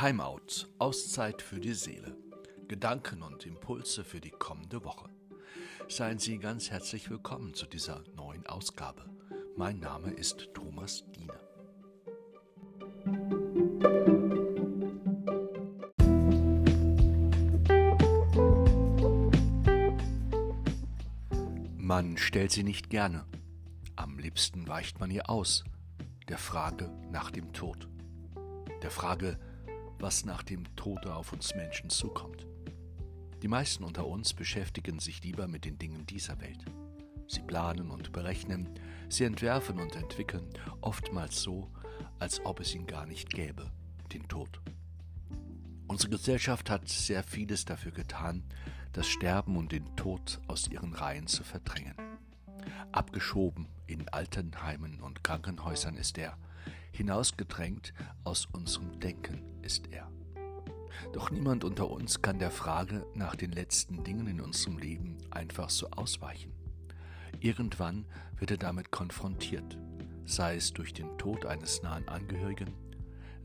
Timeout, Auszeit für die Seele. Gedanken und Impulse für die kommende Woche. Seien Sie ganz herzlich willkommen zu dieser neuen Ausgabe. Mein Name ist Thomas Diener. Man stellt sie nicht gerne. Am liebsten weicht man ihr aus, der Frage nach dem Tod. Der Frage, was nach dem Tode auf uns Menschen zukommt. Die meisten unter uns beschäftigen sich lieber mit den Dingen dieser Welt. Sie planen und berechnen, sie entwerfen und entwickeln, oftmals so, als ob es ihn gar nicht gäbe, den Tod. Unsere Gesellschaft hat sehr vieles dafür getan, das Sterben und den Tod aus ihren Reihen zu verdrängen. Abgeschoben in Altenheimen und Krankenhäusern ist er, hinausgedrängt aus unserem Denken ist er. Doch niemand unter uns kann der Frage nach den letzten Dingen in unserem Leben einfach so ausweichen. Irgendwann wird er damit konfrontiert, sei es durch den Tod eines nahen Angehörigen,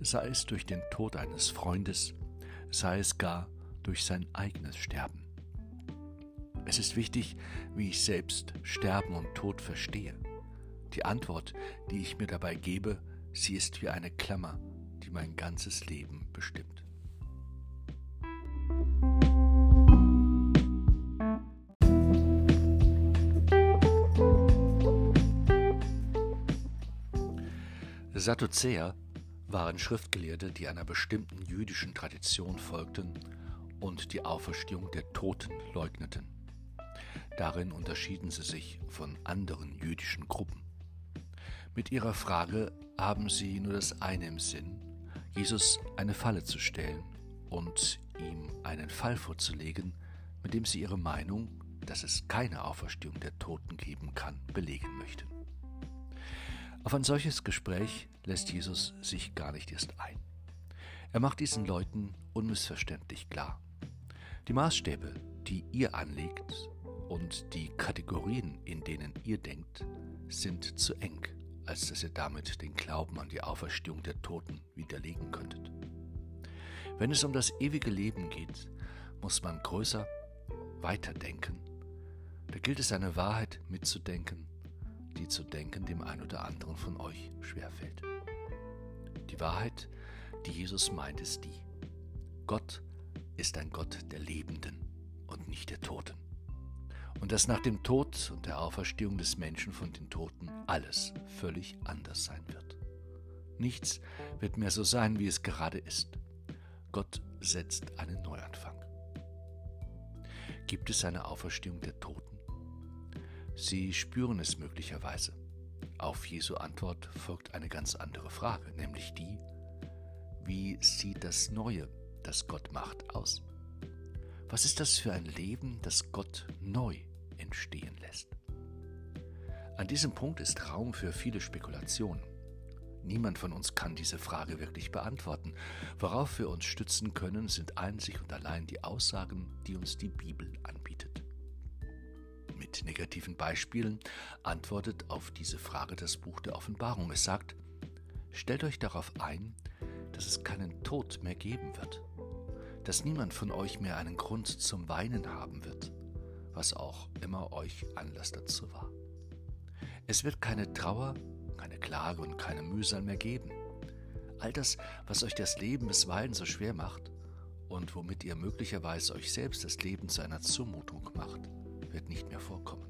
sei es durch den Tod eines Freundes, sei es gar durch sein eigenes Sterben. Es ist wichtig, wie ich selbst Sterben und Tod verstehe. Die Antwort, die ich mir dabei gebe, sie ist wie eine Klammer, die mein ganzes Leben bestimmt. Sadduzäer waren Schriftgelehrte, die einer bestimmten jüdischen Tradition folgten und die Auferstehung der Toten leugneten. Darin unterschieden sie sich von anderen jüdischen Gruppen. Mit ihrer Frage haben sie nur das eine im Sinn, Jesus eine Falle zu stellen und ihm einen Fall vorzulegen, mit dem sie ihre Meinung, dass es keine Auferstehung der Toten geben kann, belegen möchten. Auf ein solches Gespräch lässt Jesus sich gar nicht erst ein. Er macht diesen Leuten unmissverständlich klar. Die Maßstäbe, die ihr anlegt und die Kategorien, in denen ihr denkt, sind zu eng, als dass ihr damit den Glauben an die Auferstehung der Toten widerlegen könntet. Wenn es um das ewige Leben geht, muss man größer, weiter denken. Da gilt es eine Wahrheit mitzudenken, die zu denken dem einen oder anderen von euch schwerfällt. Die Wahrheit, die Jesus meint, ist die. Gott ist ein Gott der Lebenden und nicht der Toten. Und dass nach dem Tod und der Auferstehung des Menschen von den Toten alles völlig anders sein wird. Nichts wird mehr so sein, wie es gerade ist. Gott setzt einen Neuanfang. Gibt es eine Auferstehung der Toten? Sie spüren es möglicherweise. Auf Jesu Antwort folgt eine ganz andere Frage, nämlich die, wie sieht das Neue, das Gott macht, aus? Was ist das für ein Leben, das Gott neu entstehen lässt? An diesem Punkt ist Raum für viele Spekulationen. Niemand von uns kann diese Frage wirklich beantworten. Worauf wir uns stützen können, sind einzig und allein die Aussagen, die uns die Bibel anbietet mit negativen Beispielen antwortet auf diese Frage das Buch der Offenbarung. Es sagt, stellt euch darauf ein, dass es keinen Tod mehr geben wird, dass niemand von euch mehr einen Grund zum Weinen haben wird, was auch immer euch Anlass dazu war. Es wird keine Trauer, keine Klage und keine Mühsal mehr geben. All das, was euch das Leben bisweilen so schwer macht und womit ihr möglicherweise euch selbst das Leben zu einer Zumutung macht, wird nicht mehr vorkommen.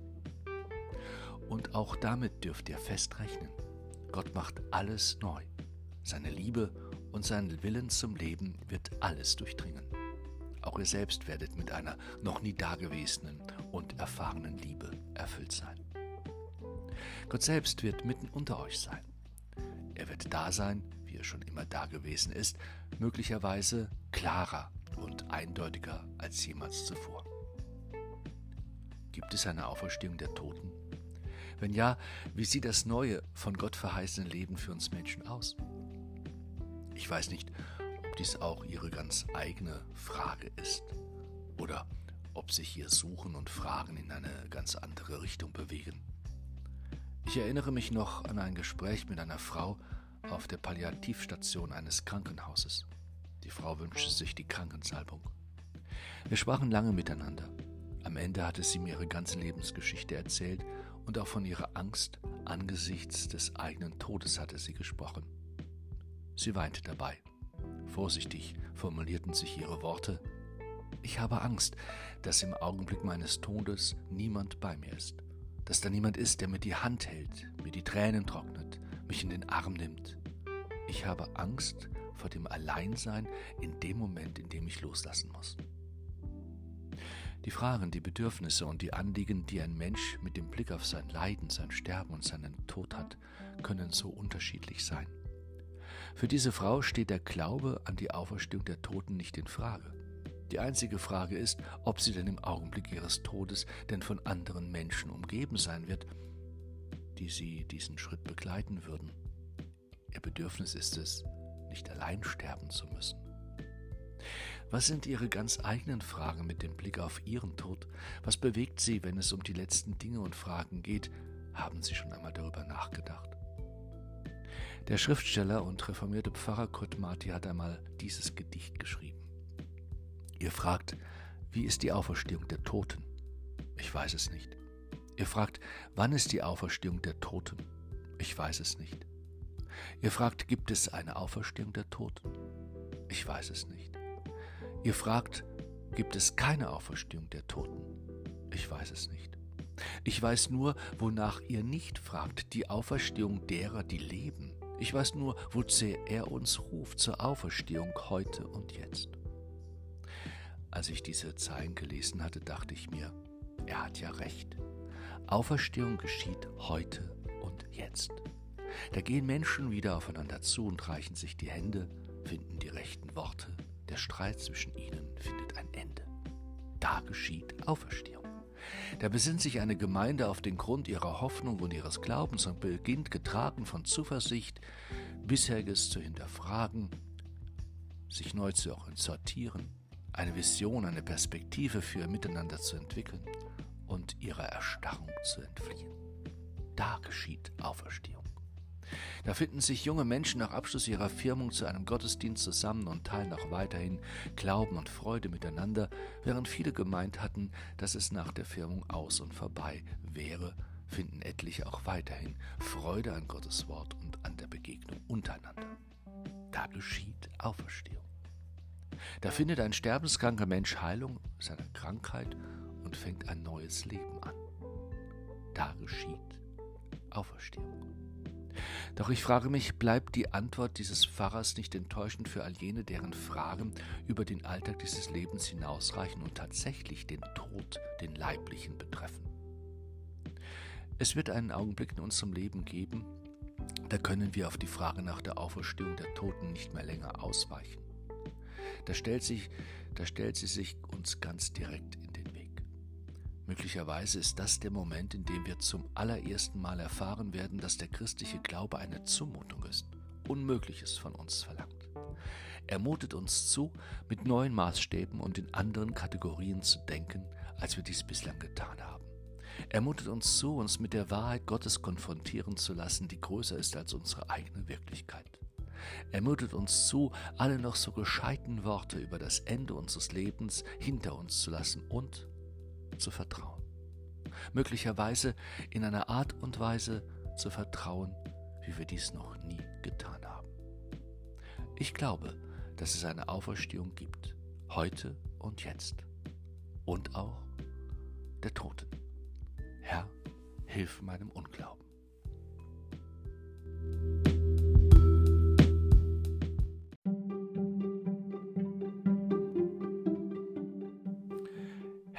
Und auch damit dürft ihr fest rechnen. Gott macht alles neu. Seine Liebe und sein Willen zum Leben wird alles durchdringen. Auch ihr selbst werdet mit einer noch nie dagewesenen und erfahrenen Liebe erfüllt sein. Gott selbst wird mitten unter euch sein. Er wird da sein, wie er schon immer da gewesen ist, möglicherweise klarer und eindeutiger als jemals zuvor. Gibt es eine Auferstehung der Toten? Wenn ja, wie sieht das neue, von Gott verheißene Leben für uns Menschen aus? Ich weiß nicht, ob dies auch Ihre ganz eigene Frage ist oder ob sich Ihr Suchen und Fragen in eine ganz andere Richtung bewegen. Ich erinnere mich noch an ein Gespräch mit einer Frau auf der Palliativstation eines Krankenhauses. Die Frau wünschte sich die Krankensalbung. Wir sprachen lange miteinander. Am Ende hatte sie mir ihre ganze Lebensgeschichte erzählt und auch von ihrer Angst angesichts des eigenen Todes hatte sie gesprochen. Sie weinte dabei. Vorsichtig formulierten sich ihre Worte. Ich habe Angst, dass im Augenblick meines Todes niemand bei mir ist, dass da niemand ist, der mir die Hand hält, mir die Tränen trocknet, mich in den Arm nimmt. Ich habe Angst vor dem Alleinsein in dem Moment, in dem ich loslassen muss. Die Fragen, die Bedürfnisse und die Anliegen, die ein Mensch mit dem Blick auf sein Leiden, sein Sterben und seinen Tod hat, können so unterschiedlich sein. Für diese Frau steht der Glaube an die Auferstehung der Toten nicht in Frage. Die einzige Frage ist, ob sie denn im Augenblick ihres Todes denn von anderen Menschen umgeben sein wird, die sie diesen Schritt begleiten würden. Ihr Bedürfnis ist es, nicht allein sterben zu müssen. Was sind Ihre ganz eigenen Fragen mit dem Blick auf Ihren Tod? Was bewegt Sie, wenn es um die letzten Dinge und Fragen geht? Haben Sie schon einmal darüber nachgedacht? Der Schriftsteller und reformierte Pfarrer Kurt Marti hat einmal dieses Gedicht geschrieben. Ihr fragt, wie ist die Auferstehung der Toten? Ich weiß es nicht. Ihr fragt, wann ist die Auferstehung der Toten? Ich weiß es nicht. Ihr fragt, gibt es eine Auferstehung der Toten? Ich weiß es nicht. Ihr fragt, gibt es keine Auferstehung der Toten? Ich weiß es nicht. Ich weiß nur, wonach ihr nicht fragt, die Auferstehung derer, die leben. Ich weiß nur, wozu er uns ruft, zur Auferstehung heute und jetzt. Als ich diese Zeilen gelesen hatte, dachte ich mir, er hat ja recht. Auferstehung geschieht heute und jetzt. Da gehen Menschen wieder aufeinander zu und reichen sich die Hände, finden die rechten Worte, der Streit zwischen ihnen findet ein Ende. Da geschieht Auferstehung. Da besinnt sich eine Gemeinde auf den Grund ihrer Hoffnung und ihres Glaubens und beginnt getragen von Zuversicht, Bisheriges zu hinterfragen, sich neu zu sortieren, eine Vision, eine Perspektive für Miteinander zu entwickeln und ihrer Erstarrung zu entfliehen. Da geschieht Auferstehung. Da finden sich junge Menschen nach Abschluss ihrer Firmung zu einem Gottesdienst zusammen und teilen auch weiterhin Glauben und Freude miteinander, während viele gemeint hatten, dass es nach der Firmung aus und vorbei wäre, finden etliche auch weiterhin Freude an Gottes Wort und an der Begegnung untereinander. Da geschieht Auferstehung. Da findet ein sterbenskranker Mensch Heilung seiner Krankheit und fängt ein neues Leben an. Da geschieht Auferstehung. Doch ich frage mich, bleibt die Antwort dieses Pfarrers nicht enttäuschend für all jene, deren Fragen über den Alltag dieses Lebens hinausreichen und tatsächlich den Tod, den leiblichen betreffen? Es wird einen Augenblick in unserem Leben geben, da können wir auf die Frage nach der Auferstehung der Toten nicht mehr länger ausweichen. Da stellt, sich, da stellt sie sich uns ganz direkt Möglicherweise ist das der Moment, in dem wir zum allerersten Mal erfahren werden, dass der christliche Glaube eine Zumutung ist, Unmögliches von uns verlangt. Er mutet uns zu, mit neuen Maßstäben und in anderen Kategorien zu denken, als wir dies bislang getan haben. Er mutet uns zu, uns mit der Wahrheit Gottes konfrontieren zu lassen, die größer ist als unsere eigene Wirklichkeit. Er mutet uns zu, alle noch so gescheiten Worte über das Ende unseres Lebens hinter uns zu lassen und zu vertrauen. Möglicherweise in einer Art und Weise zu vertrauen, wie wir dies noch nie getan haben. Ich glaube, dass es eine Auferstehung gibt, heute und jetzt, und auch der Toten. Herr, hilf meinem Unglauben.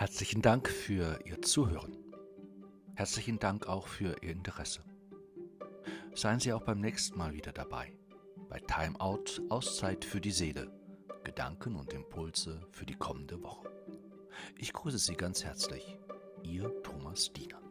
Herzlichen Dank für Ihr Zuhören. Herzlichen Dank auch für Ihr Interesse. Seien Sie auch beim nächsten Mal wieder dabei. Bei Time Out Auszeit für die Seele. Gedanken und Impulse für die kommende Woche. Ich grüße Sie ganz herzlich. Ihr Thomas Diener.